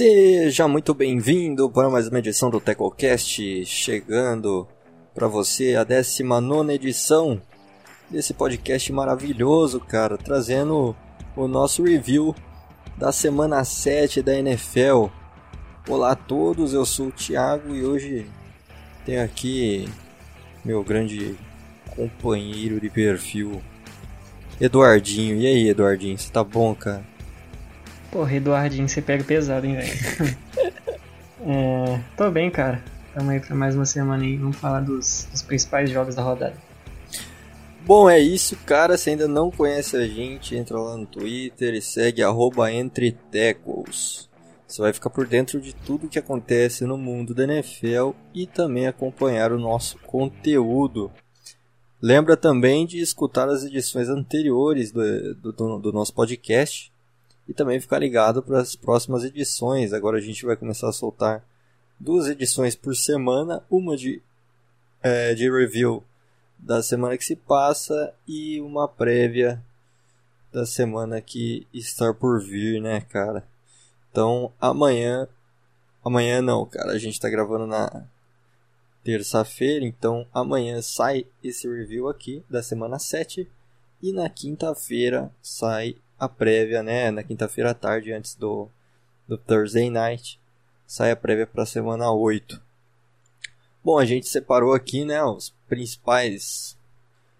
Seja muito bem-vindo para mais uma edição do TecoCast, chegando para você a 19 edição desse podcast maravilhoso, cara, trazendo o nosso review da semana 7 da NFL. Olá a todos, eu sou o Thiago e hoje tenho aqui meu grande companheiro de perfil, Eduardinho. E aí, Eduardinho, você tá bom, cara? Porra, Eduardinho, você pega pesado, hein, velho? é, tô bem, cara. Tamo aí pra mais uma semana aí. Vamos falar dos, dos principais jogos da rodada. Bom, é isso, cara. Se ainda não conhece a gente, entra lá no Twitter e segue EntreTecos. Você vai ficar por dentro de tudo que acontece no mundo da NFL e também acompanhar o nosso conteúdo. Lembra também de escutar as edições anteriores do, do, do nosso podcast e também ficar ligado para as próximas edições. Agora a gente vai começar a soltar duas edições por semana, uma de, é, de review da semana que se passa e uma prévia da semana que está por vir, né, cara? Então, amanhã. Amanhã não, cara. A gente tá gravando na terça-feira, então amanhã sai esse review aqui da semana 7 e na quinta-feira sai a prévia, né? Na quinta-feira à tarde, antes do, do Thursday Night, sai a prévia para a semana 8. Bom, a gente separou aqui, né, os principais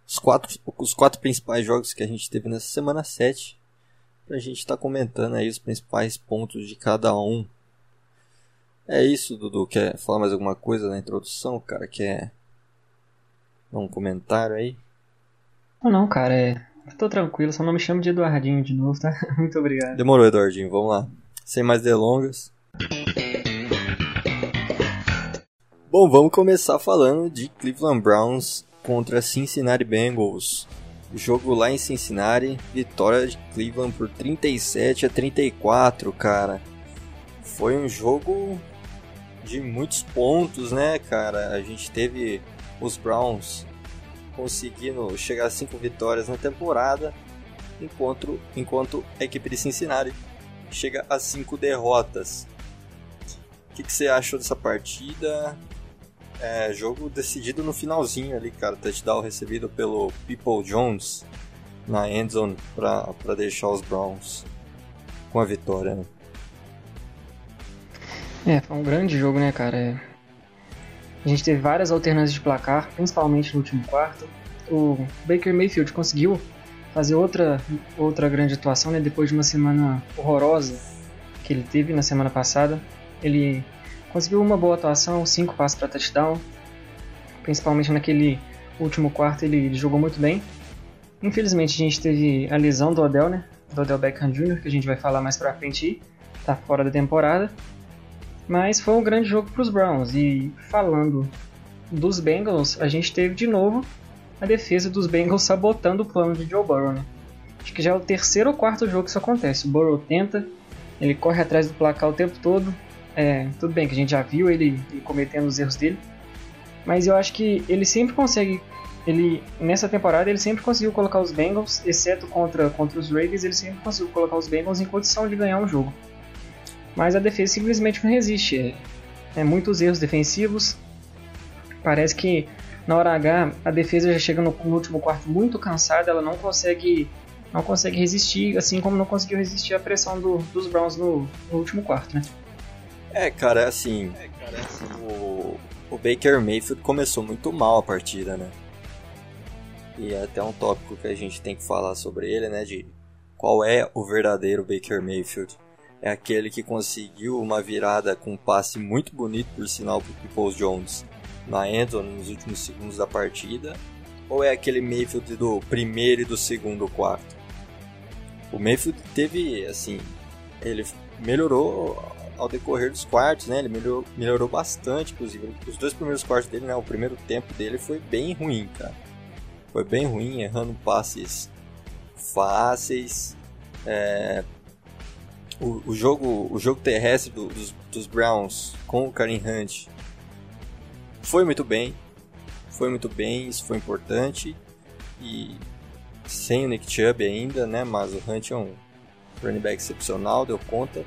os quatro, os quatro principais jogos que a gente teve nessa semana 7 pra gente estar tá comentando aí os principais pontos de cada um. É isso, Dudu. Quer falar mais alguma coisa na introdução, cara? Quer dar um comentário aí? Não, não, cara, é... tô tranquilo, só não me chame de Eduardinho de novo, tá? Muito obrigado. Demorou, Eduardinho, vamos lá. Sem mais delongas. Bom, vamos começar falando de Cleveland Browns contra Cincinnati Bengals. Jogo lá em Cincinnati, vitória de Cleveland por 37 a 34, cara. Foi um jogo de muitos pontos, né, cara? A gente teve os Browns conseguindo chegar a 5 vitórias na temporada, enquanto, enquanto a equipe de Cincinnati chega a 5 derrotas. O que, que você achou dessa partida? É, jogo decidido no finalzinho ali, cara. Touchdown recebido pelo People Jones na endzone para deixar os Browns com a vitória. Né? É, foi um grande jogo, né, cara? A gente teve várias alternâncias de placar, principalmente no último quarto. O Baker Mayfield conseguiu fazer outra, outra grande atuação, né? Depois de uma semana horrorosa que ele teve na semana passada. Ele Conseguiu uma boa atuação, cinco passos para touchdown. Principalmente naquele último quarto ele, ele, jogou muito bem. Infelizmente a gente teve a lesão do Odell, né? Do Odell Beckham Jr., que a gente vai falar mais pra frente tá fora da temporada. Mas foi um grande jogo para os Browns. E falando dos Bengals, a gente teve de novo a defesa dos Bengals sabotando o plano de Joe Burrow, né? Acho que já é o terceiro ou quarto jogo que isso acontece. O Burrow tenta, ele corre atrás do placar o tempo todo, é, tudo bem que a gente já viu ele, ele, cometendo os erros dele, mas eu acho que ele sempre consegue, ele nessa temporada ele sempre conseguiu colocar os Bengals, exceto contra contra os Ravens, ele sempre conseguiu colocar os Bengals em condição de ganhar um jogo. Mas a defesa simplesmente não resiste. É, muitos erros defensivos. Parece que na hora H a defesa já chega no, no último quarto muito cansada, ela não consegue não consegue resistir, assim como não conseguiu resistir à pressão do, dos Browns no, no último quarto, né? É, cara, assim, é, cara, assim o, o Baker Mayfield começou muito mal a partida, né? E é até um tópico que a gente tem que falar sobre ele, né? De qual é o verdadeiro Baker Mayfield. É aquele que conseguiu uma virada com um passe muito bonito, por sinal, para Peoples Jones na endzone nos últimos segundos da partida? Ou é aquele Mayfield do primeiro e do segundo quarto? O Mayfield teve, assim, ele melhorou ao decorrer dos quartos, né? Ele melhorou, melhorou bastante, inclusive. Os dois primeiros quartos dele, né? O primeiro tempo dele foi bem ruim, cara. Foi bem ruim, errando passes fáceis. É... O, o, jogo, o jogo terrestre do, dos, dos Browns com o Karim Hunt foi muito bem. Foi muito bem, isso foi importante. E sem o Nick Chubb ainda, né? Mas o Hunt é um running back excepcional, deu conta.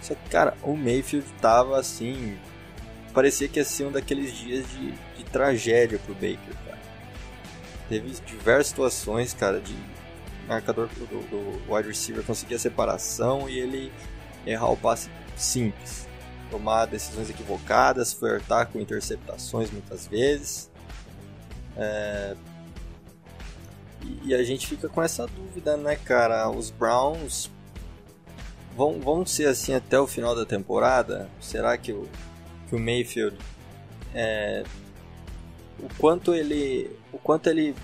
Só que, cara, o Mayfield tava assim. Parecia que ia ser um daqueles dias de, de tragédia pro Baker, cara. Teve diversas situações, cara, de marcador do, do wide receiver conseguir a separação e ele errar o passe simples. Tomar decisões equivocadas, flertar com interceptações muitas vezes. É... E a gente fica com essa dúvida, né, cara? Os Browns vão, vão ser assim até o final da temporada? Será que o, que o Mayfield é, o quanto ele o quanto ele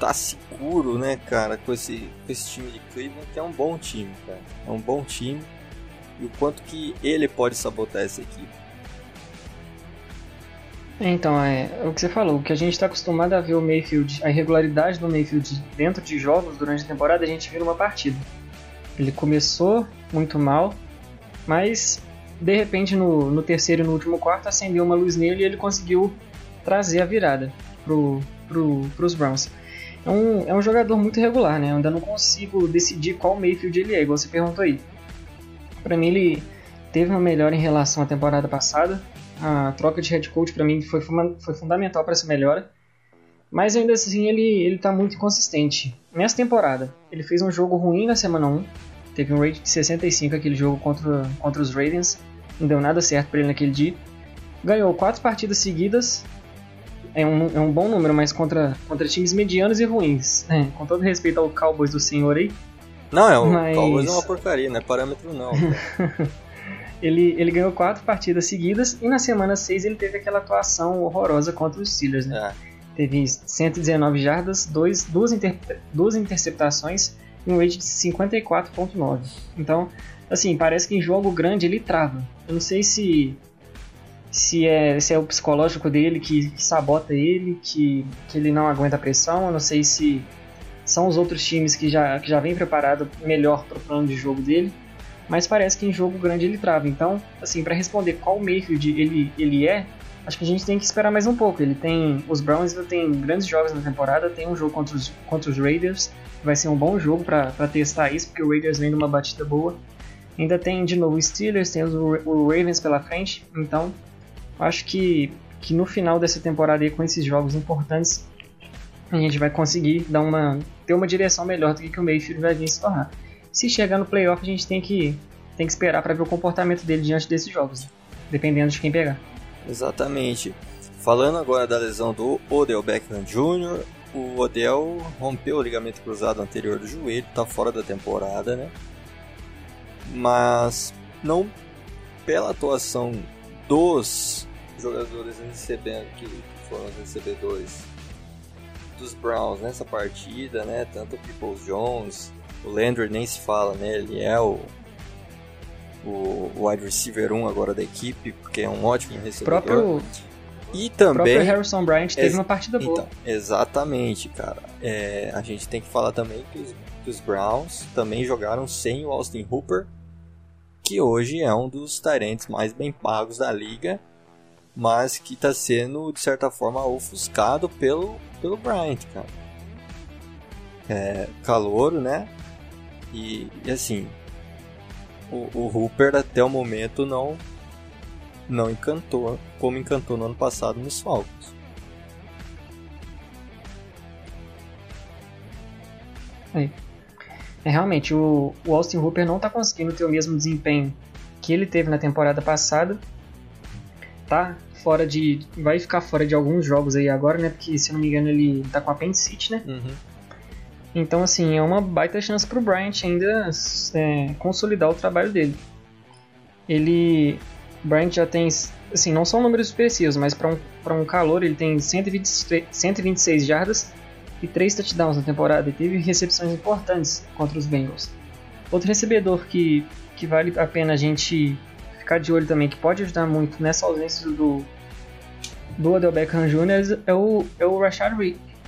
tá seguro, né, cara, com esse, com esse time de Cleveland, que é um bom time, cara. É um bom time. E o quanto que ele pode sabotar essa equipe. Então, é, é o que você falou, o que a gente está acostumado a ver o Mayfield, a irregularidade do Mayfield dentro de jogos durante a temporada, a gente vê numa partida. Ele começou muito mal, mas de repente no, no terceiro e no último quarto acendeu uma luz nele e ele conseguiu trazer a virada pro, pro, pros Browns. É um, é um jogador muito regular, né? Eu ainda não consigo decidir qual Mayfield ele é, igual você perguntou aí. Para mim ele teve uma melhora em relação à temporada passada. A troca de head coach para mim foi, foi fundamental para essa melhora. Mas ainda assim ele, ele tá muito inconsistente. Nessa temporada, ele fez um jogo ruim na semana 1, teve um rate de 65 aquele jogo contra, contra os Ravens, não deu nada certo para ele naquele dia. Ganhou quatro partidas seguidas, é um, é um bom número, mas contra, contra times medianos e ruins. É, com todo respeito ao Cowboys do senhor aí. Não, é, o mas... Cowboys é uma porcaria, não é parâmetro não. ele, ele ganhou quatro partidas seguidas e na semana 6 ele teve aquela atuação horrorosa contra os Steelers, né? É teve 119 jardas, dois, duas, inter, duas interceptações e um rate de 54.9. Então, assim, parece que em jogo grande ele trava. Eu não sei se se é, se é o psicológico dele que, que sabota ele, que, que ele não aguenta a pressão. Eu não sei se são os outros times que já, que já vem preparado melhor para o plano de jogo dele. Mas parece que em jogo grande ele trava. Então, assim, para responder qual Mayfield ele, ele é, acho que a gente tem que esperar mais um pouco. Ele tem. Os Browns ainda tem grandes jogos na temporada, tem um jogo contra os, contra os Raiders, vai ser um bom jogo para testar isso, porque o Raiders vem numa batida boa. Ainda tem de novo os Steelers, tem o Ravens pela frente, então acho que, que no final dessa temporada aí, com esses jogos importantes, a gente vai conseguir dar uma, ter uma direção melhor do que, que o Mayfield vai vir se tornar. Se chegar no playoff, a gente tem que, tem que esperar para ver o comportamento dele diante desses jogos, dependendo de quem pegar. Exatamente. Falando agora da lesão do Odell Beckham Jr., o Odell rompeu o ligamento cruzado anterior do joelho, está fora da temporada, né? Mas não pela atuação dos jogadores recebendo que foram os recebedores dos Browns nessa partida, né? Tanto o Peoples Jones, o Landry nem se fala, né? Ele é o o wide receiver 1 agora da equipe, porque é um ótimo recebedor. Próprio, e também. O próprio Harrison Bryant teve uma partida boa. Então, exatamente, cara. É, a gente tem que falar também que os, que os, Browns também jogaram sem o Austin Hooper, que hoje é um dos tarentes mais bem pagos da liga, mas que está sendo, de certa forma, ofuscado pelo, pelo Bryant, cara. É, calouro, né? E, e assim, o, o Hooper até o momento não não encantou como encantou no ano passado nos Falcons. É. é realmente o, o Austin Hooper não está conseguindo ter o mesmo desempenho que ele teve na temporada passada. Tá fora de vai ficar fora de alguns jogos aí agora, né? Porque se eu não me engano ele tá com a apendicite, né? Uhum. Então, assim, é uma baita chance para o Bryant ainda é, consolidar o trabalho dele. Ele. Bryant já tem. Assim, não são números expressivos, mas para um, um calor ele tem 120, 126 jardas e 3 touchdowns na temporada e teve recepções importantes contra os Bengals. Outro recebedor que, que vale a pena a gente ficar de olho também, que pode ajudar muito nessa ausência do, do Odell Beckham Jr. é o, é o Rashad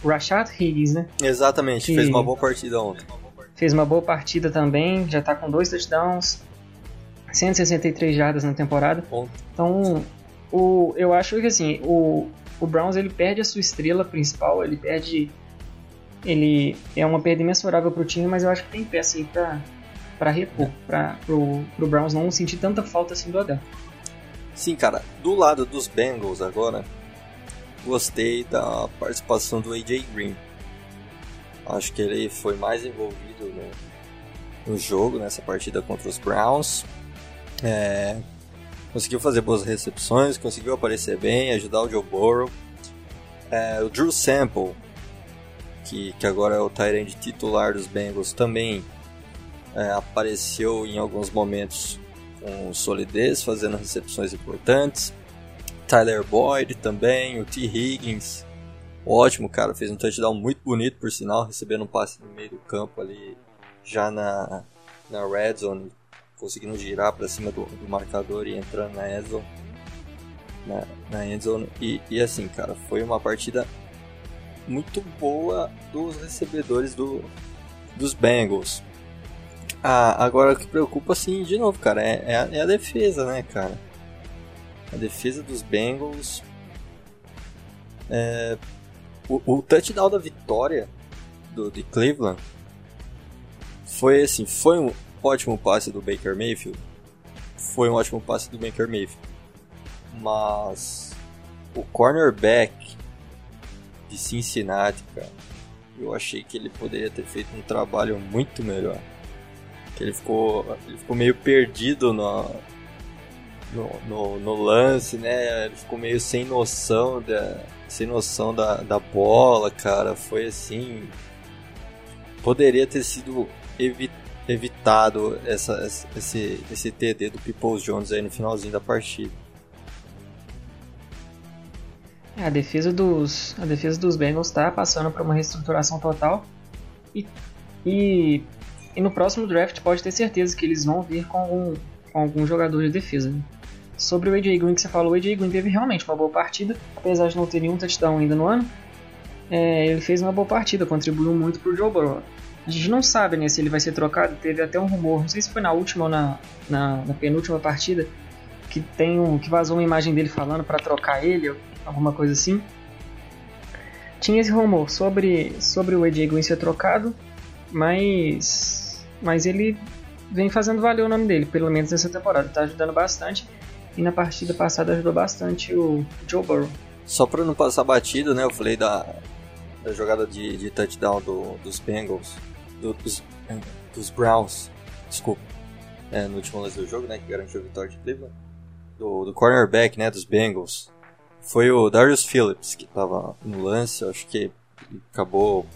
Rashad Higgins, né? Exatamente, que fez uma boa partida ontem. Fez uma boa partida também, já tá com dois touchdowns, 163 jardas na temporada. Bom. Então, o, eu acho que assim, o, o Browns ele perde a sua estrela principal, ele perde. Ele é uma perda imensurável pro time, mas eu acho que tem peça aí pra, para repor, para pro, pro Browns não sentir tanta falta assim do Odell. Sim, cara, do lado dos Bengals agora, gostei da participação do AJ Green. Acho que ele foi mais envolvido no, no jogo, nessa partida contra os Browns. É, conseguiu fazer boas recepções, conseguiu aparecer bem, ajudar o Joe Burrow. É, o Drew Sample, que, que agora é o Tyrant titular dos Bengals, também é, apareceu em alguns momentos com solidez, fazendo recepções importantes. Tyler Boyd também, o T. Higgins, ótimo, cara, fez um touchdown muito bonito, por sinal, recebendo um passe no meio do campo ali, já na, na red zone, conseguindo girar para cima do, do, marcador e entrando na end zone. Na, na end zone. E, e assim, cara, foi uma partida muito boa dos recebedores do, dos Bengals. Ah, agora o que preocupa, assim, de novo, cara, é, é, a, é a defesa, né, cara? A defesa dos Bengals. É, o, o touchdown da vitória do, de Cleveland foi assim, foi um ótimo passe do Baker Mayfield. Foi um ótimo passe do Baker Mayfield. Mas o cornerback de Cincinnati, cara, eu achei que ele poderia ter feito um trabalho muito melhor. Ele ficou, ele ficou meio perdido no, no, no, no lance, né? Ele ficou meio sem noção da, sem noção da, da bola, cara. Foi assim. Poderia ter sido evi evitado essa, esse, esse TD do Peoples Jones aí no finalzinho da partida. É, a defesa dos a defesa dos Bengals está passando por uma reestruturação total e, e, e, no próximo draft pode ter certeza que eles vão vir com algum, com algum jogador de defesa. Né? Sobre o AJ Green que você falou, o AJ Green teve realmente uma boa partida, apesar de não ter nenhum touchdown ainda no ano. É, ele fez uma boa partida, contribuiu muito para o Joe Burrow. A gente não sabe né, se ele vai ser trocado, teve até um rumor, não sei se foi na última ou na, na, na penúltima partida, que tem um que vazou uma imagem dele falando para trocar ele, alguma coisa assim. Tinha esse rumor sobre, sobre o AJ Green ser trocado, mas, mas ele vem fazendo valer o nome dele, pelo menos nessa temporada, está ajudando bastante. E na partida passada ajudou bastante o Joe Burrow. Só para não passar batido, né? Eu falei da, da jogada de, de touchdown do, dos Bengals, do, dos, dos Browns, desculpa, é, no último lance do jogo, né? Que garantiu a vitória de Cleveland. Do, do cornerback, né? Dos Bengals. Foi o Darius Phillips que estava no lance. Acho que acabou.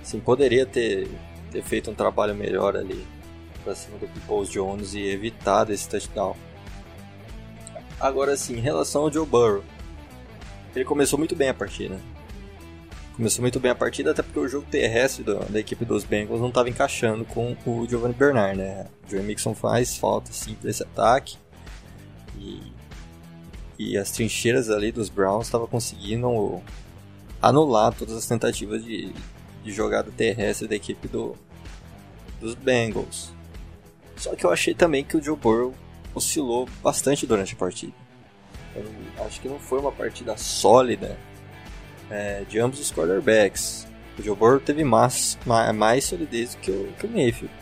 Assim, poderia ter, ter feito um trabalho melhor ali pra cima do Peoples Jones e evitado esse touchdown. Agora sim, em relação ao Joe Burrow, ele começou muito bem a partida. Começou muito bem a partida, até porque o jogo terrestre da, da equipe dos Bengals não estava encaixando com o Giovanni Bernard, né? O Joe Mixon faz falta sim para esse ataque. E, e as trincheiras ali dos Browns estavam conseguindo anular todas as tentativas de, de jogada terrestre da equipe do, dos Bengals. Só que eu achei também que o Joe Burrow oscilou bastante durante a partida. Eu acho que não foi uma partida sólida é, de ambos os quarterbacks. O Joe Burrow teve mais, mais solidez do que o, que o Mayfield.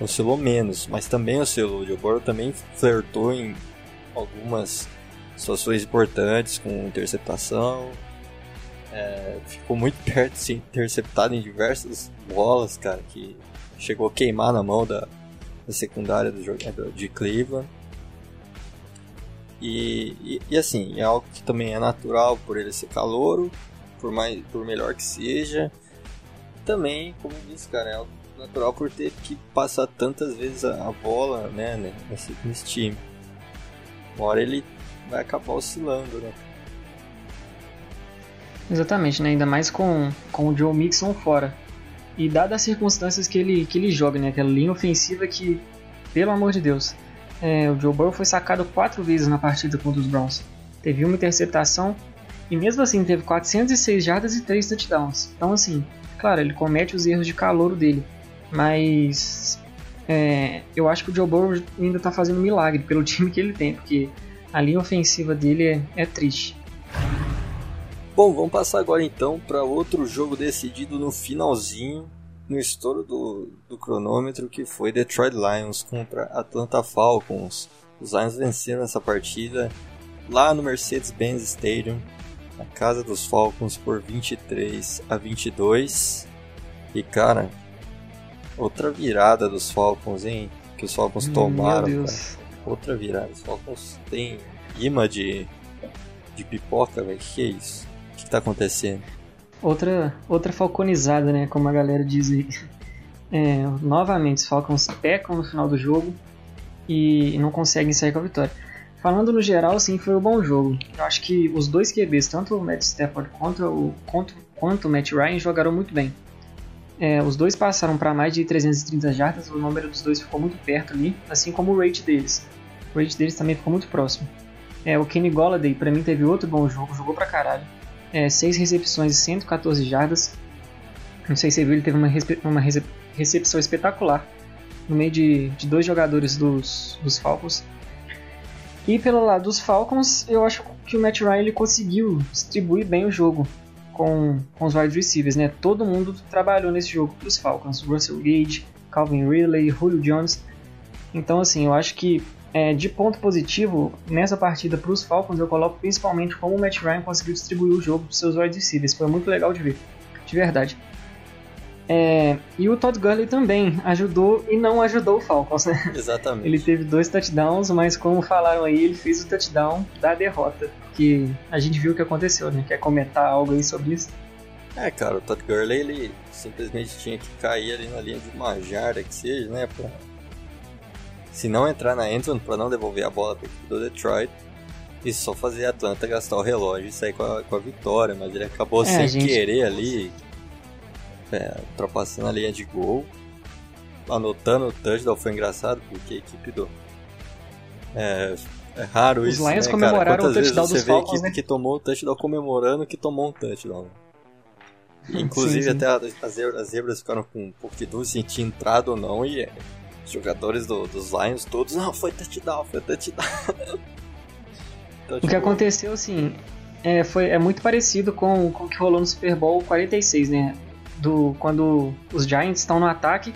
Oscilou menos, mas também oscilou. O Joe Burrow também flertou em algumas situações importantes com interceptação. É, ficou muito perto de ser interceptado em diversas bolas, cara, que chegou a queimar na mão da, da secundária do jogador de Cleveland. E, e, e, assim, é algo que também é natural por ele ser calouro, por, mais, por melhor que seja. Também, como disse, cara, é algo natural por ter que passar tantas vezes a, a bola né, né, nesse, nesse time. Uma hora ele vai acabar oscilando, né? Exatamente, né? Ainda mais com, com o Joe Mixon fora. E dadas as circunstâncias que ele, que ele joga, né? Aquela linha ofensiva que, pelo amor de Deus, é, o Joe Burrow foi sacado quatro vezes na partida contra os Browns. Teve uma interceptação e mesmo assim teve 406 jardas e 3 touchdowns. Então assim, claro, ele comete os erros de calor dele, mas é, eu acho que o Joe Burrow ainda está fazendo milagre pelo time que ele tem, porque a linha ofensiva dele é, é triste. Bom, vamos passar agora então para outro jogo decidido no finalzinho. no estouro do, do cronômetro que foi Detroit Lions contra Atlanta Falcons. Os Lions venceram essa partida lá no Mercedes-Benz Stadium, na casa dos Falcons, por 23 a 22. E cara, outra virada dos Falcons, hein? Que os Falcons tomaram. Outra virada. Os Falcons têm imã de, de pipoca, velho. Que é isso? O que, tá acontecendo? Outra, outra falconizada, né? Como a galera diz aí. É, novamente, os Falcons pecam no final do jogo e não conseguem sair com a vitória. Falando no geral, sim, foi um bom jogo. Eu acho que os dois QBs, tanto o Matt Stafford quanto o, quanto, quanto o Matt Ryan, jogaram muito bem. É, os dois passaram para mais de 330 jardas, o número dos dois ficou muito perto ali, assim como o rate deles. O rate deles também ficou muito próximo. É, o Kenny Golladay, para mim, teve outro bom jogo, jogou pra caralho. É, 6 recepções e 114 jardas. Não sei se você viu, ele teve uma, uma recepção espetacular no meio de, de dois jogadores dos, dos Falcons. E pelo lado dos Falcons, eu acho que o Matt Ryan ele conseguiu distribuir bem o jogo com, com os wide receivers, né? Todo mundo trabalhou nesse jogo para os Falcons. Russell Gage, Calvin Ridley, Julio Jones. Então, assim, eu acho que é, de ponto positivo, nessa partida para os Falcons, eu coloco principalmente como o Matt Ryan conseguiu distribuir o jogo para os seus wide receivers. Foi muito legal de ver, de verdade. É, e o Todd Gurley também ajudou e não ajudou o Falcons, né? Exatamente. Ele teve dois touchdowns, mas como falaram aí, ele fez o touchdown da derrota. Que a gente viu o que aconteceu, né? Quer comentar algo aí sobre isso? É, cara, o Todd Gurley, ele simplesmente tinha que cair ali na linha de uma jarda que seja, né? Pra se não entrar na endzone para não devolver a bola para equipe do Detroit e só fazer a Atlanta gastar o relógio e sair com a, com a vitória, mas ele acabou é, sem gente... querer ali, é, ultrapassando a linha de gol, anotando o touchdown, foi engraçado porque a equipe do... É, é raro Os isso, Os Lions né, comemoraram cara? o touchdown você dos Falcons, vê a equipe né? que tomou o touchdown comemorando que tomou um touchdown. Inclusive sim, sim. até as, as zebras ficaram com um pouco de dúvida se tinha entrado ou não e os jogadores do, dos Lions todos, não, foi touchdown, foi touchdown. então, tipo... O que aconteceu, assim, é, foi, é muito parecido com, com o que rolou no Super Bowl 46, né? Do, quando os Giants estão no ataque,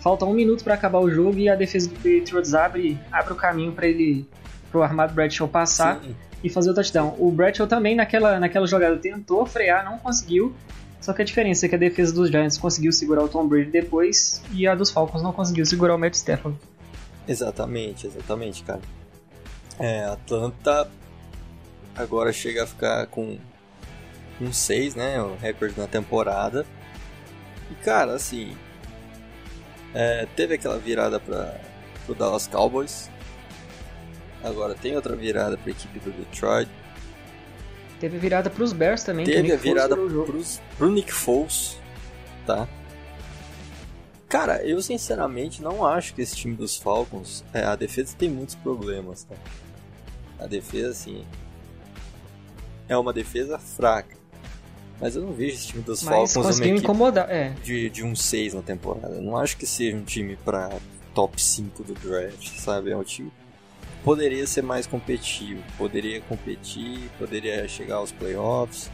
falta um minuto para acabar o jogo e a defesa do Patriots abre, abre o caminho para ele, pro armado Bradshaw passar Sim. e fazer o touchdown. O Bradshaw também naquela, naquela jogada tentou frear, não conseguiu, só que a diferença é que a defesa dos Giants conseguiu segurar o Tom Brady depois e a dos Falcons não conseguiu segurar o Matt Stafford. Exatamente, exatamente, cara. É, Atlanta agora chega a ficar com um 6, né? O recorde na temporada. E cara, assim. É, teve aquela virada para o Dallas Cowboys. Agora tem outra virada para a equipe do Detroit. Teve virada pros Bears também. Teve a virada pros, pro Nick Foles, tá? Cara, eu sinceramente não acho que esse time dos Falcons, é, a defesa tem muitos problemas, tá? A defesa, assim, é uma defesa fraca. Mas eu não vejo esse time dos Mas Falcons uma incomodar, é. de, de um 6 na temporada. Eu não acho que seja um time pra top 5 do draft, sabe? É um time poderia ser mais competitivo, poderia competir, poderia chegar aos playoffs.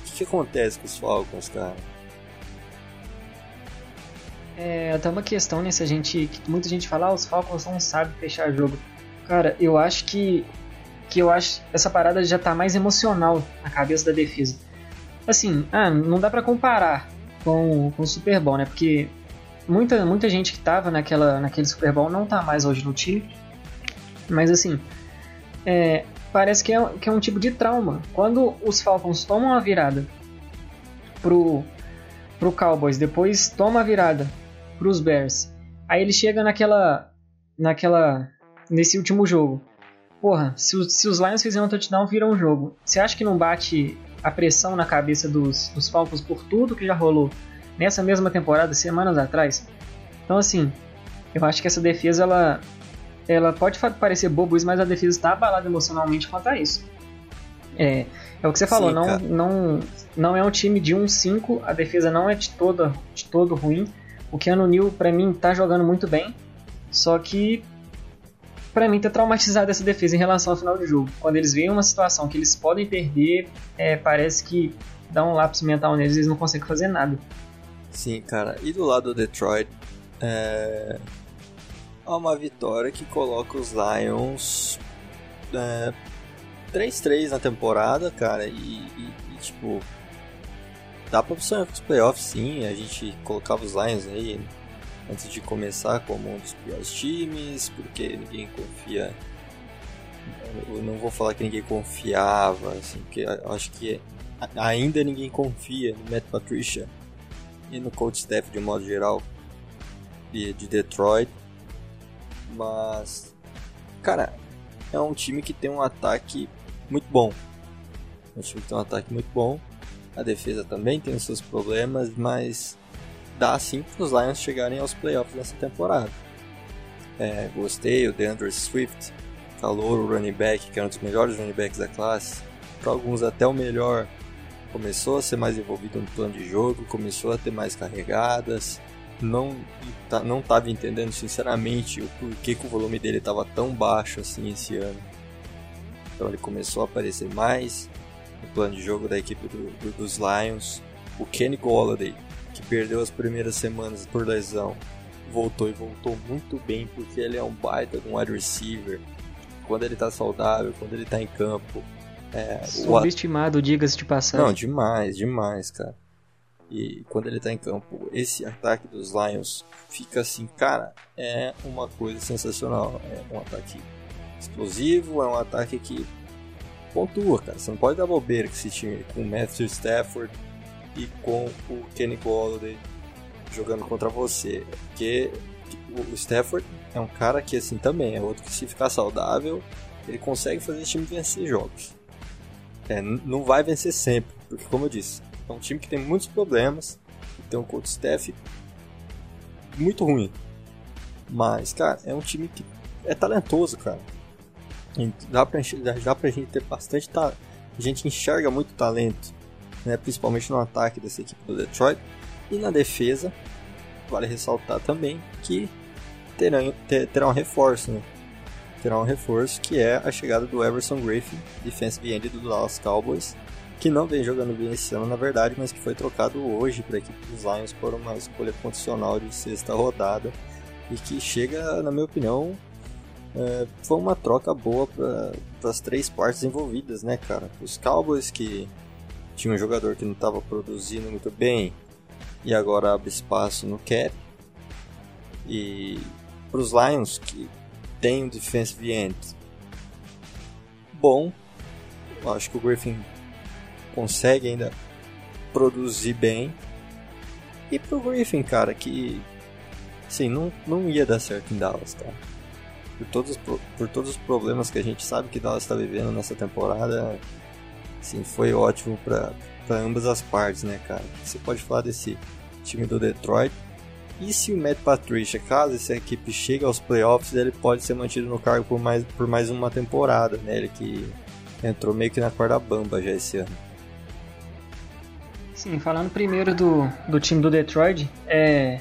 O que, que acontece com os Falcons, cara? É até uma questão, né? Gente. Muita gente fala, ah, os Falcons não sabem fechar jogo. Cara, eu acho que. Que eu acho essa parada já tá mais emocional na cabeça da defesa. Assim, ah, não dá para comparar com, com o Super Bowl, né? Porque muita, muita gente que tava naquela, naquele Super Bowl não tá mais hoje no time. Mas assim, é, parece que é, que é um tipo de trauma. Quando os Falcons tomam a virada pro, pro Cowboys, depois toma a virada pros Bears, aí ele chega naquela. naquela. nesse último jogo. Porra, se, os, se os Lions fizerem um touchdown, viram um jogo. Você acha que não bate a pressão na cabeça dos, dos Falcons por tudo que já rolou nessa mesma temporada, semanas atrás? Então, assim, eu acho que essa defesa ela, ela pode parecer bobo isso, mas a defesa está abalada emocionalmente quanto a isso. É, é o que você falou, Sim, não, não, não é um time de 1-5, a defesa não é de, toda, de todo ruim. O Keanu Neal, pra mim, tá jogando muito bem, só que para mim tá traumatizado essa defesa em relação ao final do jogo. Quando eles veem uma situação que eles podem perder, é, parece que dá um lapso mental neles e eles não conseguem fazer nada. Sim, cara. E do lado do Detroit, é... há uma vitória que coloca os Lions é... 3-3 na temporada, cara. E, e, e, tipo, dá pra sonhar com os playoffs sim. A gente colocava os Lions aí antes de começar como um dos piores times, porque ninguém confia. Eu não vou falar que ninguém confiava, assim, porque acho que ainda ninguém confia no Matt Patricia e no coach staff de um modo geral de Detroit. Mas, cara, é um time que tem um ataque muito bom. É um time que tem um ataque muito bom. A defesa também tem os seus problemas, mas dá sim para os Lions chegarem aos playoffs nessa temporada. É, gostei, o DeAndre Swift, calor, o running back, que é um dos melhores running backs da classe, para alguns até o melhor, começou a ser mais envolvido no plano de jogo, começou a ter mais carregadas, não tá, não estava entendendo sinceramente o porquê que o volume dele estava tão baixo assim esse ano. Então ele começou a aparecer mais no plano de jogo da equipe do, do, dos Lions. O Kenny Golladay, que perdeu as primeiras semanas por lesão, voltou e voltou muito bem porque ele é um baita de um wide receiver. Quando ele está saudável, quando ele está em campo. É, Subestimado, o... diga-se de passagem. Não, demais, demais, cara. E quando ele está em campo, esse ataque dos Lions fica assim, cara, é uma coisa sensacional. É um ataque explosivo, é um ataque que pontua, cara. Você não pode dar bobeira com esse time com o Matthew Stafford e com o Kenny Golladay jogando contra você. Porque o Stafford é um cara que, assim, também é outro que, se ficar saudável, ele consegue fazer esse time vencer jogos. É, não vai vencer sempre, porque, como eu disse, é um time que tem muitos problemas, tem um coach staff muito ruim. Mas, cara, é um time que é talentoso, cara. Dá pra, dá pra gente ter bastante talento. A gente enxerga muito talento né, principalmente no ataque dessa equipe do Detroit. E na defesa, vale ressaltar também que terão, ter, terá um reforço, né? terá um reforço que é a chegada do Everson Griffin, defensive end do Dallas Cowboys, que não vem jogando bem esse ano na verdade, mas que foi trocado hoje para a equipe dos Lions por uma escolha condicional de sexta rodada e que chega, na minha opinião, é, foi uma troca boa para as três partes envolvidas, né, cara? Os Cowboys que tinha um jogador que não estava produzindo muito bem e agora abre espaço no cap. E para os Lions, que tem um defensive end bom, acho que o Griffin consegue ainda produzir bem. E pro Griffin, cara, que assim, não, não ia dar certo em Dallas, tá? Por todos, por todos os problemas que a gente sabe que Dallas está vivendo nessa temporada, Sim, foi ótimo para ambas as partes, né, cara? Você pode falar desse time do Detroit. E se o Matt Patricia, caso essa equipe chegue aos playoffs, ele pode ser mantido no cargo por mais, por mais uma temporada, né? Ele que entrou meio que na corda bamba já esse ano. Sim, falando primeiro do, do time do Detroit, é,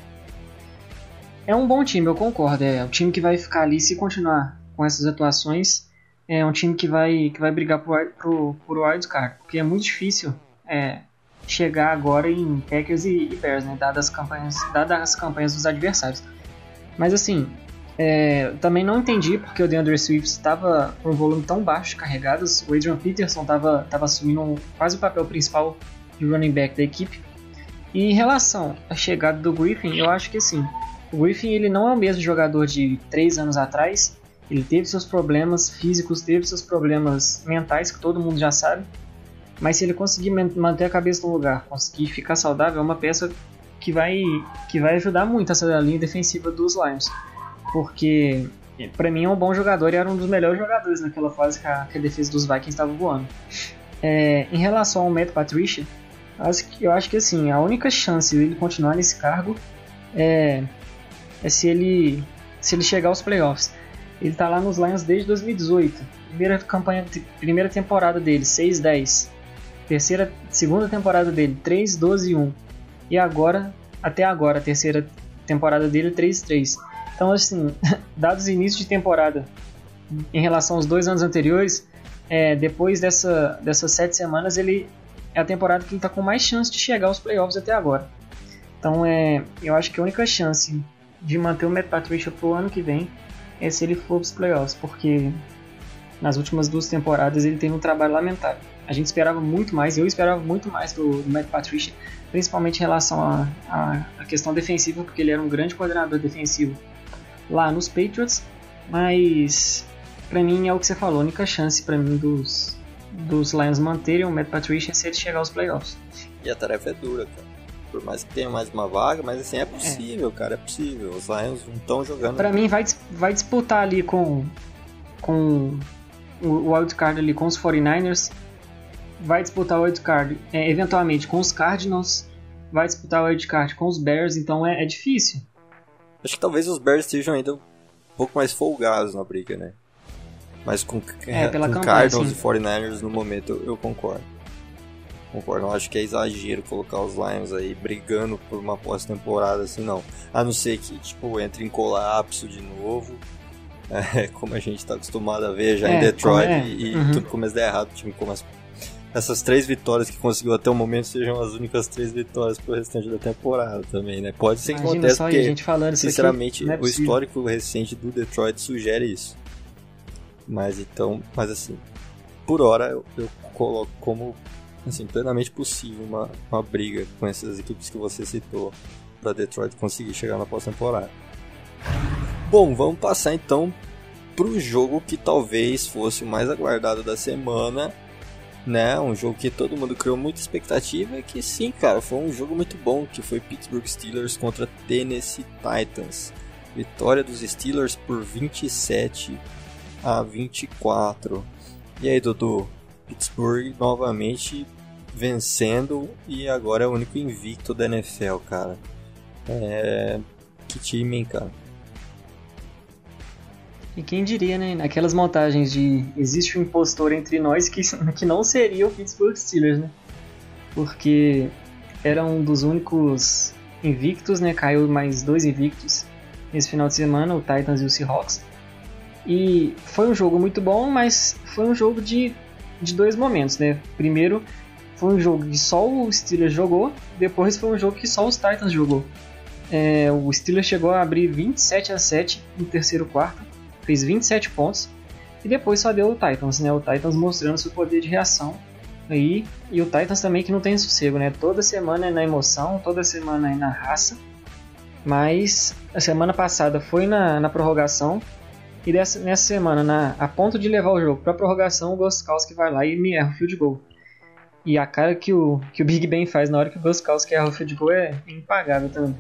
é um bom time, eu concordo. É o time que vai ficar ali se continuar com essas atuações é um time que vai, que vai brigar por, pro, por wildcard, porque é muito difícil é, chegar agora em Packers e, e Bears, né, dadas as campanhas, dadas as campanhas dos adversários. Mas assim, é, também não entendi porque o DeAndre Swift estava com um volume tão baixo de carregadas, o Adrian Peterson estava assumindo um, quase o papel principal running back da equipe. E em relação à chegada do Griffin, eu acho que assim, o Griffin ele não é o mesmo jogador de 3 anos atrás, ele teve seus problemas físicos, teve seus problemas mentais, que todo mundo já sabe. Mas se ele conseguir manter a cabeça no lugar, conseguir ficar saudável, é uma peça que vai, que vai ajudar muito essa linha defensiva dos Lions. Porque, para mim, é um bom jogador e era um dos melhores jogadores naquela fase que a, que a defesa dos Vikings estava voando. É, em relação ao Matt Patricia, eu acho que assim, a única chance de ele continuar nesse cargo é, é se ele se ele chegar aos playoffs. Ele tá lá nos Lions desde 2018. Primeira campanha, primeira temporada dele, 6-10. Terceira, segunda temporada dele, 3-12-1. E agora, até agora, a terceira temporada dele, 3-3. Então, assim, dados início de temporada em relação aos dois anos anteriores, é, depois dessa, dessas sete semanas, ele é a temporada que ele está com mais chance de chegar aos playoffs até agora. Então é, eu acho que a única chance de manter o Matt Patricia pro ano que vem é se ele for pros playoffs, porque nas últimas duas temporadas ele teve um trabalho lamentável. A gente esperava muito mais, eu esperava muito mais do, do Matt Patricia, principalmente em relação à questão defensiva, porque ele era um grande coordenador defensivo lá nos Patriots, mas para mim é o que você falou, a única chance para mim dos, dos Lions manterem o Matt Patricia se ele chegar aos playoffs. E a tarefa é dura, cara. Por mais que tenha mais uma vaga, mas assim, é possível, é. cara, é possível. Os Lions não estão jogando. Para mim, vai, vai disputar ali com, com o wildcard ali com os 49ers. Vai disputar o wildcard é, eventualmente com os Cardinals. Vai disputar o wildcard com os Bears, então é, é difícil. Acho que talvez os Bears estejam ainda um pouco mais folgados na briga, né? Mas com, é, com campanha, Cardinals sim. e 49ers no momento eu, eu concordo. Concordo, não acho que é exagero colocar os Lions aí brigando por uma pós-temporada assim, não. A não ser que, tipo, entre em colapso de novo, é, como a gente está acostumado a ver já é, em Detroit é. e, uhum. tudo começa a dar errado, o time começa essas três vitórias que conseguiu até o momento sejam as únicas três vitórias pro restante da temporada também, né? Pode ser que Imagina aconteça, porque, gente falando sinceramente, é o histórico recente do Detroit sugere isso. Mas então, mas assim, por hora eu, eu coloco como assim, plenamente possível uma, uma briga com essas equipes que você citou para Detroit conseguir chegar na pós-temporada. Bom, vamos passar então pro jogo que talvez fosse o mais aguardado da semana né? Um jogo que todo mundo criou muita expectativa e que sim, cara, foi um jogo muito bom, que foi Pittsburgh Steelers contra Tennessee Titans. Vitória dos Steelers por 27 a 24. E aí, Dudu? Pittsburgh novamente vencendo e agora é o único invicto da NFL, cara. É... Que time, hein, cara? E quem diria, né? Naquelas montagens de existe um impostor entre nós que, que não seria o Pittsburgh Steelers, né? Porque era um dos únicos invictos, né? Caiu mais dois invictos nesse final de semana, o Titans e o Seahawks. E foi um jogo muito bom, mas foi um jogo de, de dois momentos, né? Primeiro, foi um jogo que só o Steelers jogou, depois foi um jogo que só os Titans jogou. É, o Steelers chegou a abrir 27 a 7 no terceiro quarto fez 27 pontos e depois só deu o Titans, né? O Titans mostrando seu poder de reação aí e o Titans também que não tem sossego, né? Toda semana é na emoção, toda semana é na raça. Mas a semana passada foi na, na prorrogação e dessa, nessa semana, na, a ponto de levar o jogo para prorrogação, o Goskowski vai lá e me erra o field goal. E a cara que o, que o Big Ben faz na hora que o Goskowski erra o field goal é impagável também.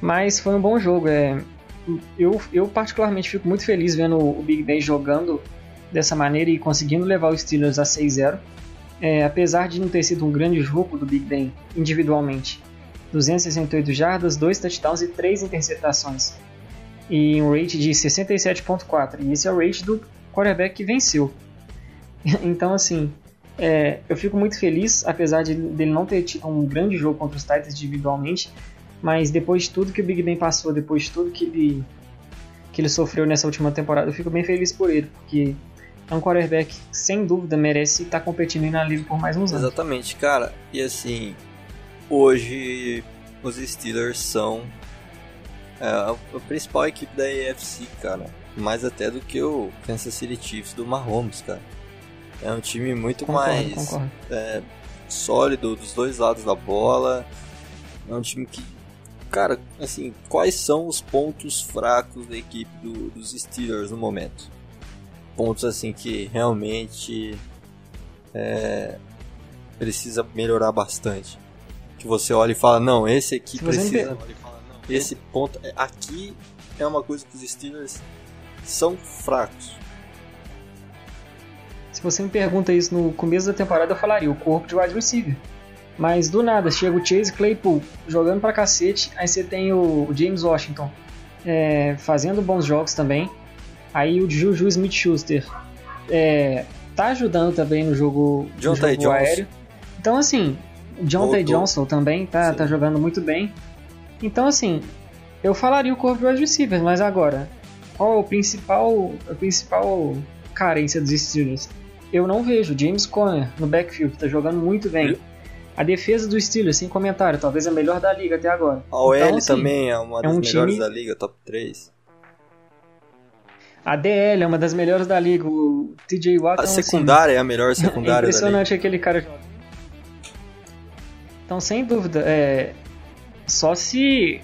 Mas foi um bom jogo. É, eu, eu particularmente fico muito feliz vendo o Big Ben jogando dessa maneira e conseguindo levar os Steelers a 6-0. É, apesar de não ter sido um grande jogo do Big Ben individualmente. 268 jardas, 2 touchdowns e 3 interceptações. E um rate de 67.4. E esse é o rate do quarterback que venceu. então, assim, é, eu fico muito feliz, apesar de dele não ter tido um grande jogo contra os Titans individualmente, mas depois de tudo que o Big Ben passou, depois de tudo que ele, que ele sofreu nessa última temporada, eu fico bem feliz por ele, porque é um quarterback que sem dúvida merece estar competindo na liga por mais uns anos. Exatamente, cara. E assim, hoje os Steelers são é, a, principal equipe da AFC, cara. Mais até do que o Kansas City Chiefs do Mahomes, cara. É um time muito concordo, mais concordo. É, sólido dos dois lados da bola. É um time que Cara, assim, quais são os pontos fracos da equipe do, dos Steelers no momento? Pontos assim que realmente é, precisa melhorar bastante. Que você olha e fala, não, esse aqui Se precisa. Esse ponto. É, aqui é uma coisa que os Steelers são fracos. Se você me pergunta isso no começo da temporada, eu falaria o corpo de wide receiver. Mas do nada, chega o Chase Claypool jogando pra cacete, aí você tem o James Washington é, fazendo bons jogos também. Aí o Juju Smith-Schuster é, tá ajudando também no jogo, John no jogo aéreo. Então assim, John Tay Johnson também tá, tá jogando muito bem. Então assim, eu falaria o corpo de wide receivers, mas agora, qual é o principal, a principal carência dos Steelers? Eu não vejo James Conner no backfield, tá jogando muito bem. A defesa do Steelers, sem comentário, talvez a melhor da liga até agora. A OL então, assim, também é uma é das um melhores time... da liga, top 3. A DL é uma das melhores da liga. O TJ Watt A é um, secundária assim, é a melhor secundária é impressionante aquele cara Então, sem dúvida, é... só se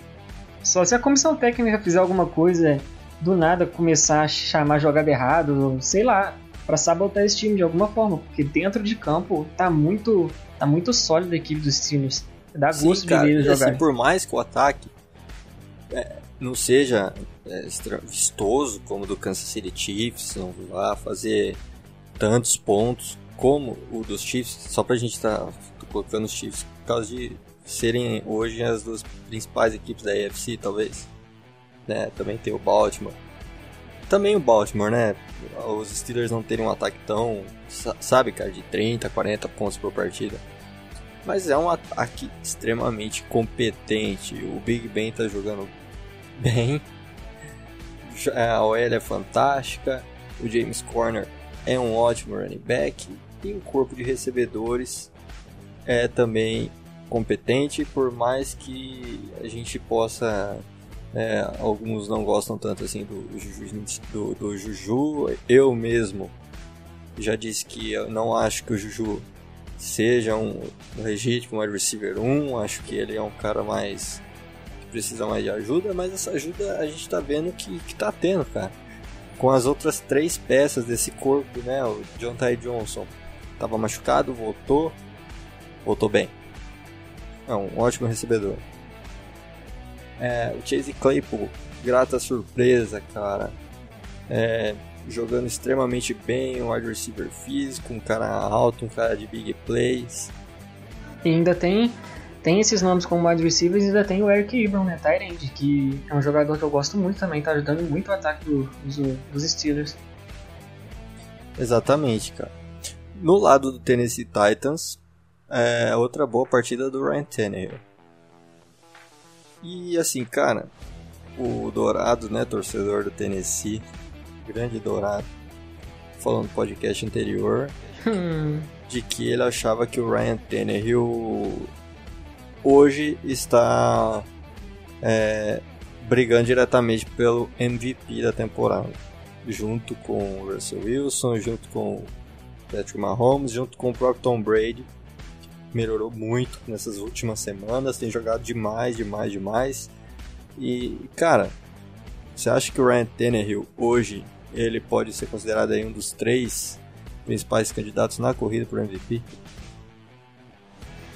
só se a comissão técnica fizer alguma coisa do nada começar a chamar jogada errado, sei lá, para sabotar esse time de alguma forma, porque dentro de campo tá muito tá muito sólido a equipe dos Steelers. Dá gosto Sim, cara, de ver jogar. Assim, por mais que o ataque é, não seja é, vistoso como o do Kansas City Chiefs, não vá fazer tantos pontos como o dos Chiefs, só pra gente estar tá colocando os Chiefs por causa de serem hoje as duas principais equipes da AFC, talvez. Né? Também tem o Baltimore. Também o Baltimore, né? Os Steelers não terem um ataque tão, sabe, cara, de 30, 40 pontos por partida. Mas é um ataque extremamente competente. O Big Ben tá jogando bem. A OL é fantástica. O James Corner é um ótimo running back. E o corpo de recebedores é também competente, por mais que a gente possa. É, alguns não gostam tanto assim do do, do Juju. Eu mesmo já disse que eu não acho que o Juju seja um, legítimo wide receiver 1. Acho que ele é um cara mais. que precisa mais de ajuda, mas essa ajuda a gente está vendo que, que tá tendo, cara. Com as outras três peças desse corpo, né? O John Ty Johnson estava machucado, voltou, voltou bem. É um ótimo recebedor. É, o Chase Claypool, grata surpresa, cara. É, jogando extremamente bem, um wide receiver físico, um cara alto, um cara de big plays. E ainda tem, tem esses nomes como wide receivers e ainda tem o Eric Ebron, né, Tyrande, que é um jogador que eu gosto muito também, tá ajudando muito o ataque do, dos, dos Steelers. Exatamente, cara. No lado do Tennessee Titans, é outra boa partida do Ryan Tannehill. E assim, cara, o Dourado, né, torcedor do Tennessee, grande Dourado, falando no podcast anterior, hum. de que ele achava que o Ryan Tannehill hoje está é, brigando diretamente pelo MVP da temporada, junto com o Russell Wilson, junto com o Patrick Mahomes, junto com o próprio Tom Brady melhorou muito nessas últimas semanas, tem jogado demais, demais, demais. E, cara, você acha que o Ryan Tannehill hoje ele pode ser considerado aí um dos três principais candidatos na corrida por MVP?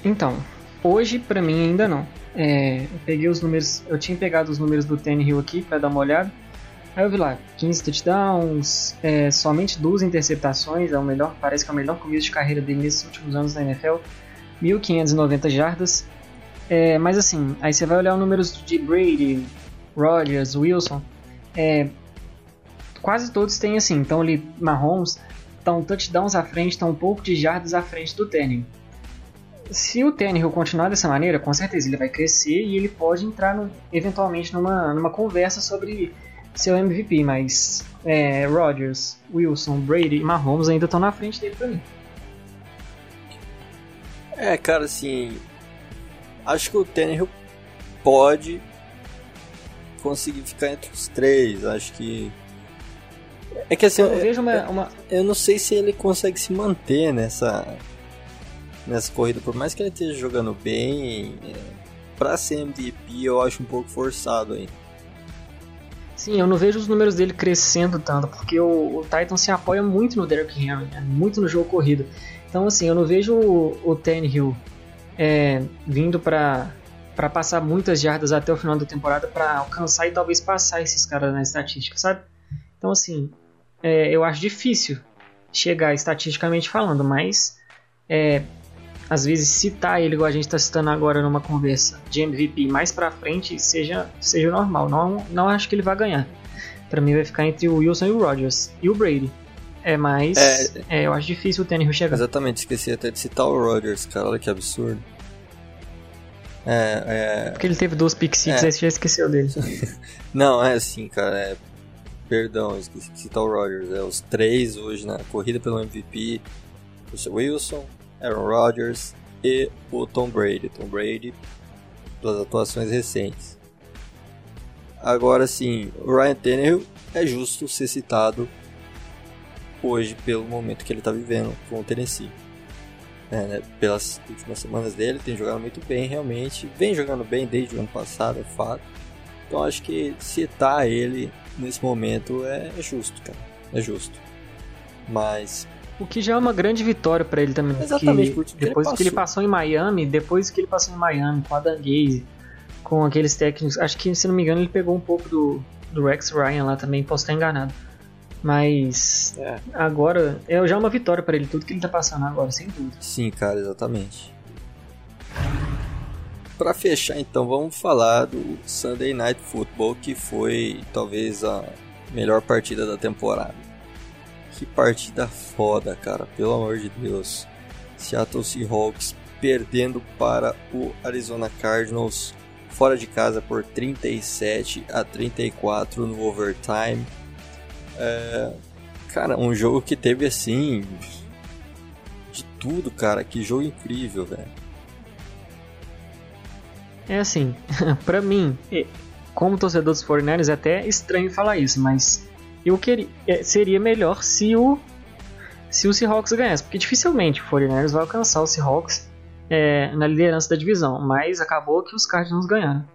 Então, hoje para mim ainda não. É, eu peguei os números, eu tinha pegado os números do Tannehill aqui para dar uma olhada. Aí eu vi lá, 15 touchdowns, é, somente duas interceptações, é o melhor, parece que é o melhor começo de carreira dele nesses últimos anos na NFL. 1.590 jardas. É, mas assim, aí você vai olhar os números de Brady, Rodgers, Wilson. É, quase todos têm assim. Então ali, Mahomes estão touchdowns à frente, estão um pouco de jardas à frente do Tannehill. Se o Tannehill continuar dessa maneira, com certeza ele vai crescer e ele pode entrar no, eventualmente numa, numa conversa sobre seu MVP, mas é, Rodgers, Wilson, Brady e Mahomes ainda estão na frente dele para mim. É, cara, assim. Acho que o Tannehill pode conseguir ficar entre os três. Acho que. É que assim. Eu, vejo uma, uma... eu não sei se ele consegue se manter nessa. Nessa corrida. Por mais que ele esteja jogando bem. É, pra ser MVP eu acho um pouco forçado aí. Sim, eu não vejo os números dele crescendo tanto, porque o, o Titan se apoia muito no Derrick Henry, né? muito no jogo corrido. Então, assim, eu não vejo o, o Tannehill é, vindo para para passar muitas jardas até o final da temporada para alcançar e talvez passar esses caras na estatística, sabe? Então, assim, é, eu acho difícil chegar estatisticamente falando, mas é, às vezes citar ele, igual a gente está citando agora numa conversa de MVP mais para frente, seja, seja normal. Não, não acho que ele vai ganhar. Para mim vai ficar entre o Wilson e o Rodgers e o Brady. É, mas é, é, eu acho difícil o Tannehill chegar. Exatamente, esqueci até de citar o Rodgers, cara, olha que absurdo. É, é... Porque ele teve duas pick six, é. aí você já esqueceu dele. Não, é assim, cara, é... Perdão, esqueci de citar o Rodgers. É os três hoje na corrida pelo MVP. Russell Wilson, Aaron Rodgers e o Tom Brady. Tom Brady, das atuações recentes. Agora sim, o Ryan Tannehill é justo ser citado hoje pelo momento que ele está vivendo com o Tennessee. É, né? Pelas últimas semanas dele, tem jogado muito bem, realmente. Vem jogando bem desde o ano passado, é fato. Então acho que citar ele nesse momento é, é justo, cara. É justo. Mas. O que já é uma grande vitória para ele também. Exatamente, porque depois que ele passou em Miami, depois que ele passou em Miami com a Dan Gaze, com aqueles técnicos, acho que se não me engano ele pegou um pouco do, do Rex Ryan lá também, posso estar enganado. Mas é. agora é já uma vitória para ele, tudo que ele tá passando agora, sem dúvida. Sim, cara, exatamente. Para fechar, então, vamos falar do Sunday Night Football, que foi talvez a melhor partida da temporada. Que partida foda, cara, pelo amor de Deus. Seattle Seahawks perdendo para o Arizona Cardinals fora de casa por 37 a 34 no overtime. É, cara, um jogo que teve assim de tudo, cara. Que jogo incrível, velho. É assim, para mim, como torcedor dos 49ers, é até estranho falar isso, mas eu queria, é, seria melhor se o se o Seahawks ganhasse, porque dificilmente o 49ers vai alcançar o Seahawks é, na liderança da divisão, mas acabou que os Cardinals ganharam.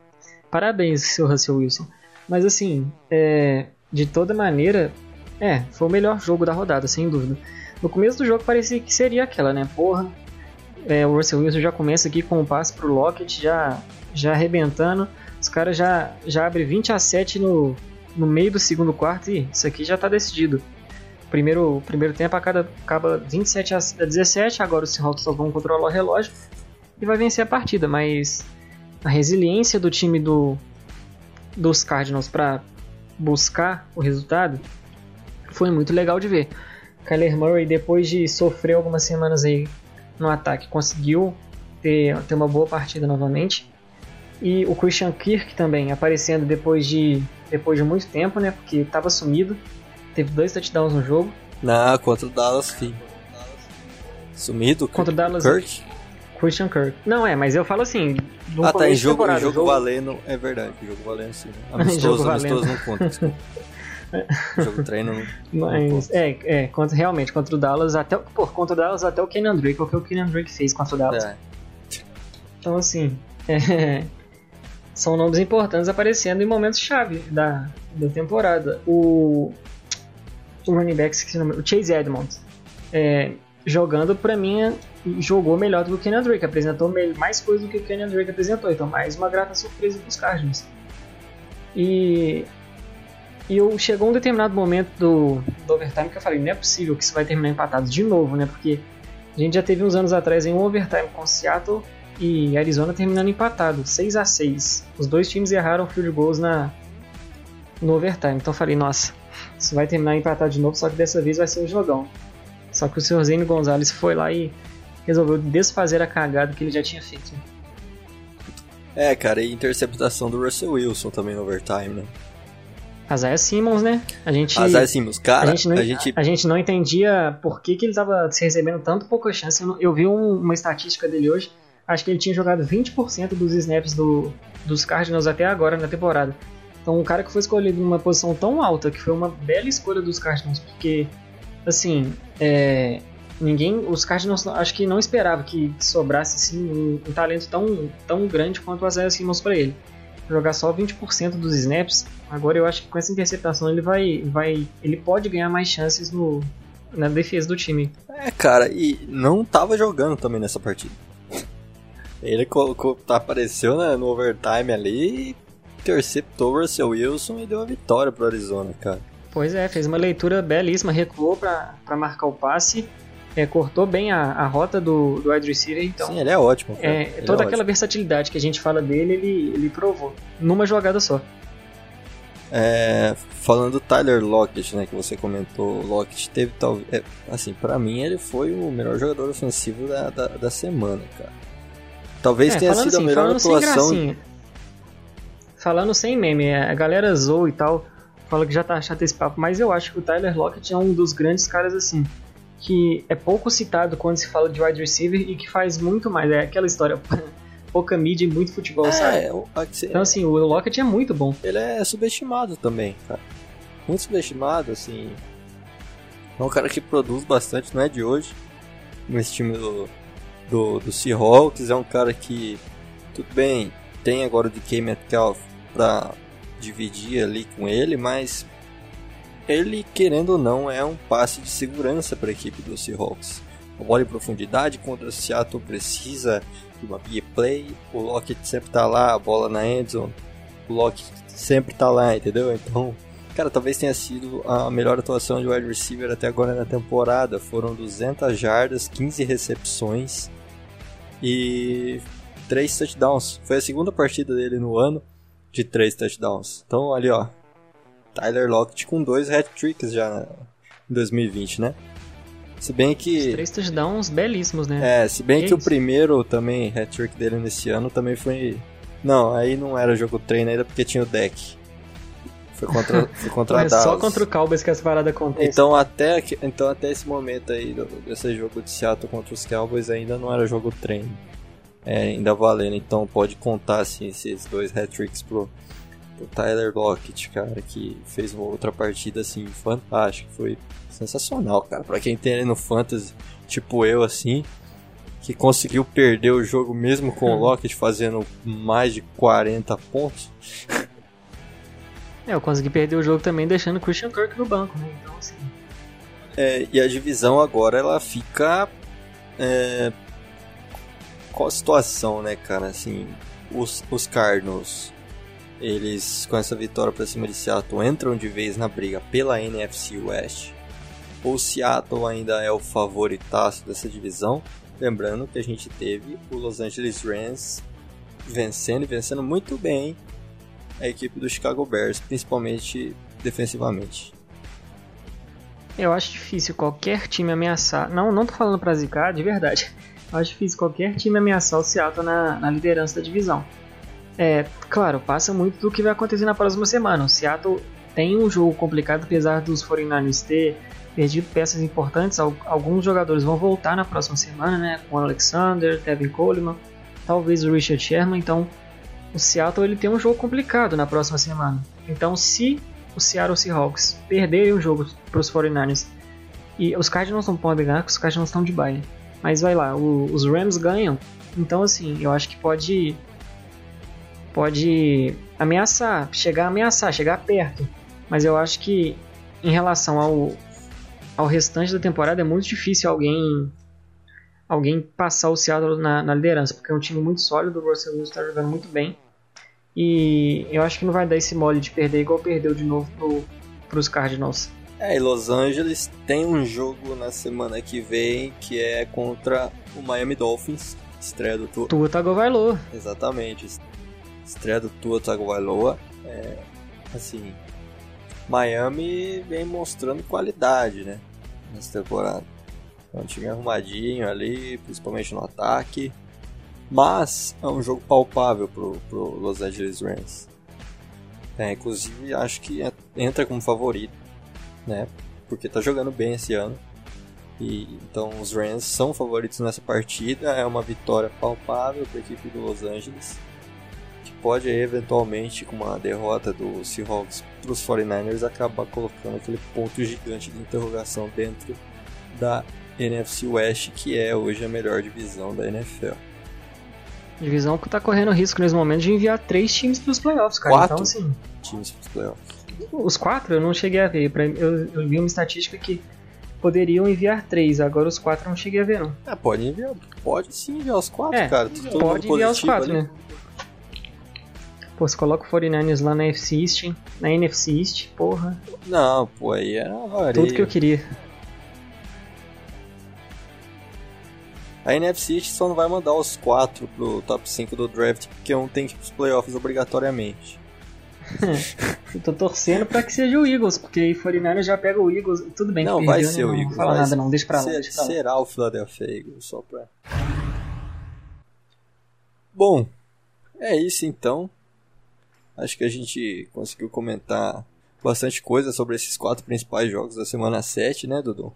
Parabéns, seu Russell Wilson. Mas assim, é, de toda maneira, é, foi o melhor jogo da rodada, sem dúvida. No começo do jogo parecia que seria aquela, né? Porra, é, o Russell Wilson já começa aqui com o um passe pro Lockett, já, já arrebentando. Os caras já, já abrem 20 a 7 no, no meio do segundo quarto e isso aqui já tá decidido. Primeiro, primeiro tempo acaba, acaba 27 a 17, agora os Seahawks só vão controlar o relógio e vai vencer a partida, mas a resiliência do time do, dos Cardinals para buscar o resultado, foi muito legal de ver. Kyler Murray, depois de sofrer algumas semanas aí no ataque, conseguiu ter, ter uma boa partida novamente. E o Christian Kirk também, aparecendo depois de, depois de muito tempo, né? Porque estava sumido. Teve dois touchdowns no jogo. Não, contra o Dallas, filho. Sumido? Contra o Dallas. Kirk? Christian Kirk. Não, é, mas eu falo assim. ah, tá, em jogo, jogo, jogo valendo, é verdade. Jogo valendo sim. Amistoso, jogo amistoso não conta. jogo treino não, mas, é, é, contra, realmente, contra o Dallas, até, pô, contra o Dallas até o Kenyan Drake, o que o Kenyan Drake fez contra o Dallas. É. Então, assim, é, são nomes importantes aparecendo em momentos chave da, da temporada. O, o running back, o Chase Edmonds, é, jogando, pra mim, jogou melhor do que o Kenyan Drake, apresentou mais coisa do que o Kenyan Drake apresentou, então mais uma grata surpresa para os Cardinals. E, e eu, chegou um determinado momento do, do overtime que eu falei, não é possível que isso vai terminar empatado de novo, né? Porque a gente já teve uns anos atrás em um overtime com Seattle e Arizona terminando empatado, 6 a 6 Os dois times erraram field goals na, no overtime, então eu falei, nossa, isso vai terminar empatado de novo, só que dessa vez vai ser um jogão. Só que o Sr. Zane Gonzalez foi lá e resolveu desfazer a cagada que ele já tinha feito. É, cara, e interceptação do Russell Wilson também no overtime, né? Isaiah Simmons, né? A gente, Isaiah Simmons, cara, a gente, não, a gente... A, gente não entendia por que, que ele estava se recebendo tanto pouca chance. Eu, eu vi um, uma estatística dele hoje, acho que ele tinha jogado 20% dos snaps do, dos Cardinals até agora na temporada. Então, um cara que foi escolhido numa posição tão alta, que foi uma bela escolha dos Cardinals, porque, assim, é, ninguém, os Cardinals acho que não esperava que sobrasse assim, um, um, talento tão, tão grande quanto o Isaiah Simmons para ele. Jogar só 20% dos snaps, agora eu acho que com essa interceptação ele vai, vai ele pode ganhar mais chances no, na defesa do time. É, cara, e não tava jogando também nessa partida. Ele colocou, tá, apareceu né, no overtime ali, interceptou o Russell Wilson e deu a vitória pro Arizona, cara. Pois é, fez uma leitura belíssima, recuou para marcar o passe é, cortou bem a, a rota do, do wide receiver, então... Sim, ele é ótimo. É, toda é aquela ótimo. versatilidade que a gente fala dele, ele, ele provou, numa jogada só. É, falando do Tyler Lockett, né, que você comentou, Lockett teve talvez, é, assim, para mim ele foi o melhor jogador ofensivo da, da, da semana, cara. Talvez é, tenha sido assim, a melhor atuação. Falando sem meme, a galera zoou e tal, fala que já tá chato esse papo, mas eu acho que o Tyler Lockett é um dos grandes caras assim que é pouco citado quando se fala de wide receiver e que faz muito mais. É aquela história. pouca mídia e muito futebol, é, sabe? Então, assim, o Lockett é muito bom. ele é subestimado também, cara. Muito subestimado, assim. É um cara que produz bastante, não é de hoje. Nesse time do, do, do Seahawks. É um cara que, tudo bem, tem agora o DK Metcalf pra dividir ali com ele, mas ele, querendo ou não, é um passe de segurança para a equipe do Seahawks. A bola em profundidade contra o Seattle precisa de uma big play. O Lockett sempre tá lá, a bola na endzone. O Lockett sempre tá lá, entendeu? Então, cara, talvez tenha sido a melhor atuação de wide receiver até agora na temporada. Foram 200 jardas, 15 recepções e 3 touchdowns. Foi a segunda partida dele no ano de 3 touchdowns. Então, ali ó, Tyler Lockett com dois hat-tricks já em 2020, né? Se bem Os que três touchdowns belíssimos, né? é, se bem Que que o primeiro também hat-trick dele nesse ano também foi não, aí não era jogo treino ainda porque tinha o deck. Foi contra foi contra a é só Dallas. contra o Cowboys que essa parada acontece. Então até, então até esse momento aí desse jogo de Seattle contra os Cowboys ainda não era jogo treino. É, ainda valendo, então pode contar assim, esses dois hat-tricks pro, pro Tyler Lockett, cara, que fez uma outra partida assim fantástica, foi sensacional, cara, pra quem tem no fantasy, tipo eu assim, que conseguiu perder o jogo mesmo com o Lockett fazendo mais de 40 pontos. É, eu consegui perder o jogo também deixando o Christian Kirk no banco, né? Então, assim. É, e a divisão agora ela fica. É, qual a situação, né, cara? Assim, os, os Cardinals, eles com essa vitória pra cima de Seattle entram de vez na briga pela NFC West. O Seattle ainda é o favoritaço dessa divisão. Lembrando que a gente teve o Los Angeles Rams vencendo e vencendo muito bem a equipe do Chicago Bears, principalmente defensivamente. Eu acho difícil qualquer time ameaçar. Não, não tô falando pra zicar, de verdade. Acho difícil qualquer time ameaçar o Seattle na, na liderança da divisão. É, claro, passa muito do que vai acontecer na próxima semana. O Seattle tem um jogo complicado, apesar dos 49ers ter perdido peças importantes. Al- Alguns jogadores vão voltar na próxima semana, né? Com Alexander, Tevin Coleman, talvez o Richard Sherman. Então, o Seattle ele tem um jogo complicado na próxima semana. Então, se o Seattle Seahawks perderem o jogo para os 49ers e os Cardinals não podem ganhar, porque os Cardinals estão de bye. Mas vai lá, o- os Rams ganham. Então, assim, eu acho que pode pode ameaçar, chegar a ameaçar, chegar perto. Mas eu acho que em relação ao ao restante da temporada é muito difícil alguém alguém passar o Seattle na, na liderança, porque é um time muito sólido, o Russell Wilson está jogando muito bem. E eu acho que não vai dar esse mole de perder igual perdeu de novo pro, pros Cardinals. É, e Los Angeles tem um jogo na semana que vem que é contra o Miami Dolphins, estreia do Tua. Tua Tagovailoa. Exatamente, estreia do Tua Tagovailoa. É, assim, Miami vem mostrando qualidade, né, nessa temporada. É um time arrumadinho ali, principalmente no ataque. Mas é um jogo palpável pro, pro Los Angeles Rams. É, inclusive, acho que en- entra como favorito, né? Porque tá jogando bem esse ano. E então os Rams são favoritos nessa partida. É uma vitória palpável para a equipe do Los Angeles, que pode eventualmente, com uma derrota do Seahawks para os 49ers, acabar colocando aquele ponto gigante de interrogação dentro da NFC West, que é hoje a melhor divisão da NFL. Divisão que tá correndo risco nesse momento de enviar três times pros playoffs, cara. Quatro? Então, assim, Times para os playoffs. Os quatro eu não cheguei a ver. Pra- Eu, eu vi uma estatística que poderiam enviar três, agora os quatro eu não cheguei a ver, não. É, pode enviar, pode sim enviar os quatro, É, cara. Todo Pode enviar os quatro, ali. né? Pô, você coloca o 49ers lá na FC East, hein? na NFC East, porra, Não, pô, aí era uma vareia. tudo que eu queria. A NFC East só não vai mandar os quatro pro top 5 do draft, porque um tem que ir pros playoffs obrigatoriamente. Eu tô torcendo pra que seja o Eagles, porque aí 49ers já pega o Eagles. Tudo bem não, que vai perdeu, ser né? o Não Eagles. fala vai nada ser- não, deixa pra lá, ser- deixa pra lá. Será o Philadelphia Eagles, só pra... Bom, é isso então. Acho que a gente conseguiu comentar bastante coisa sobre esses quatro principais jogos da semana 7, né, Dudu?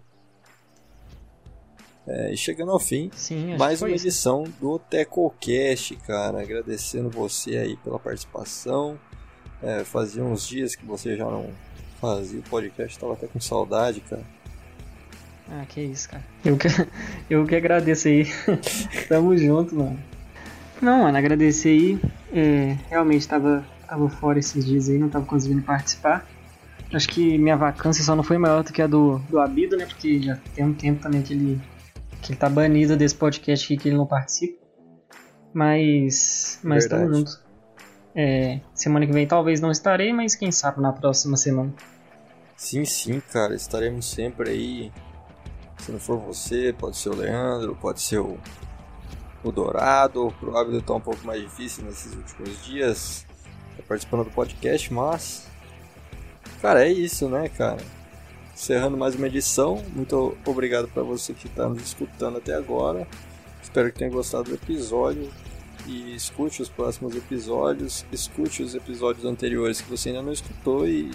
É, e chegando ao fim, Sim, mais uma isso. edição do TecoCast, cara. Agradecendo você aí pela participação. É, fazia uns dias que você já não fazia o podcast, tava até com saudade, cara. Ah, que isso, cara. Eu que, eu que agradeço aí. Tamo junto, mano. Não, mano, agradecer aí. É, realmente tava, tava fora esses dias aí, não tava conseguindo participar. Acho que minha vacância só não foi maior do que a do, do Abido, né? Porque já tem um tempo também que ele, que ele tá banido desse podcast aqui que ele não participa. Mas. Mas tamo Verdade. junto. É, semana que vem talvez não estarei, mas quem sabe na próxima semana. Sim, sim, cara. Estaremos sempre aí. Se não for você, pode ser o Leandro, pode ser o, o Dourado. Pro Abdo tá um pouco mais difícil nesses últimos dias. Tá participando do podcast, mas. Cara, é isso, né, cara? Encerrando mais uma edição. Muito obrigado para você que está nos escutando até agora. Espero que tenha gostado do episódio. E escute os próximos episódios. Escute os episódios anteriores que você ainda não escutou. E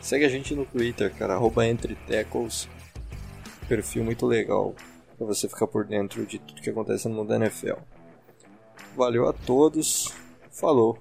segue a gente no Twitter, cara. Arroba Entre Tackles. Perfil muito legal para você ficar por dentro de tudo que acontece no mundo da NFL. Valeu a todos. Falou.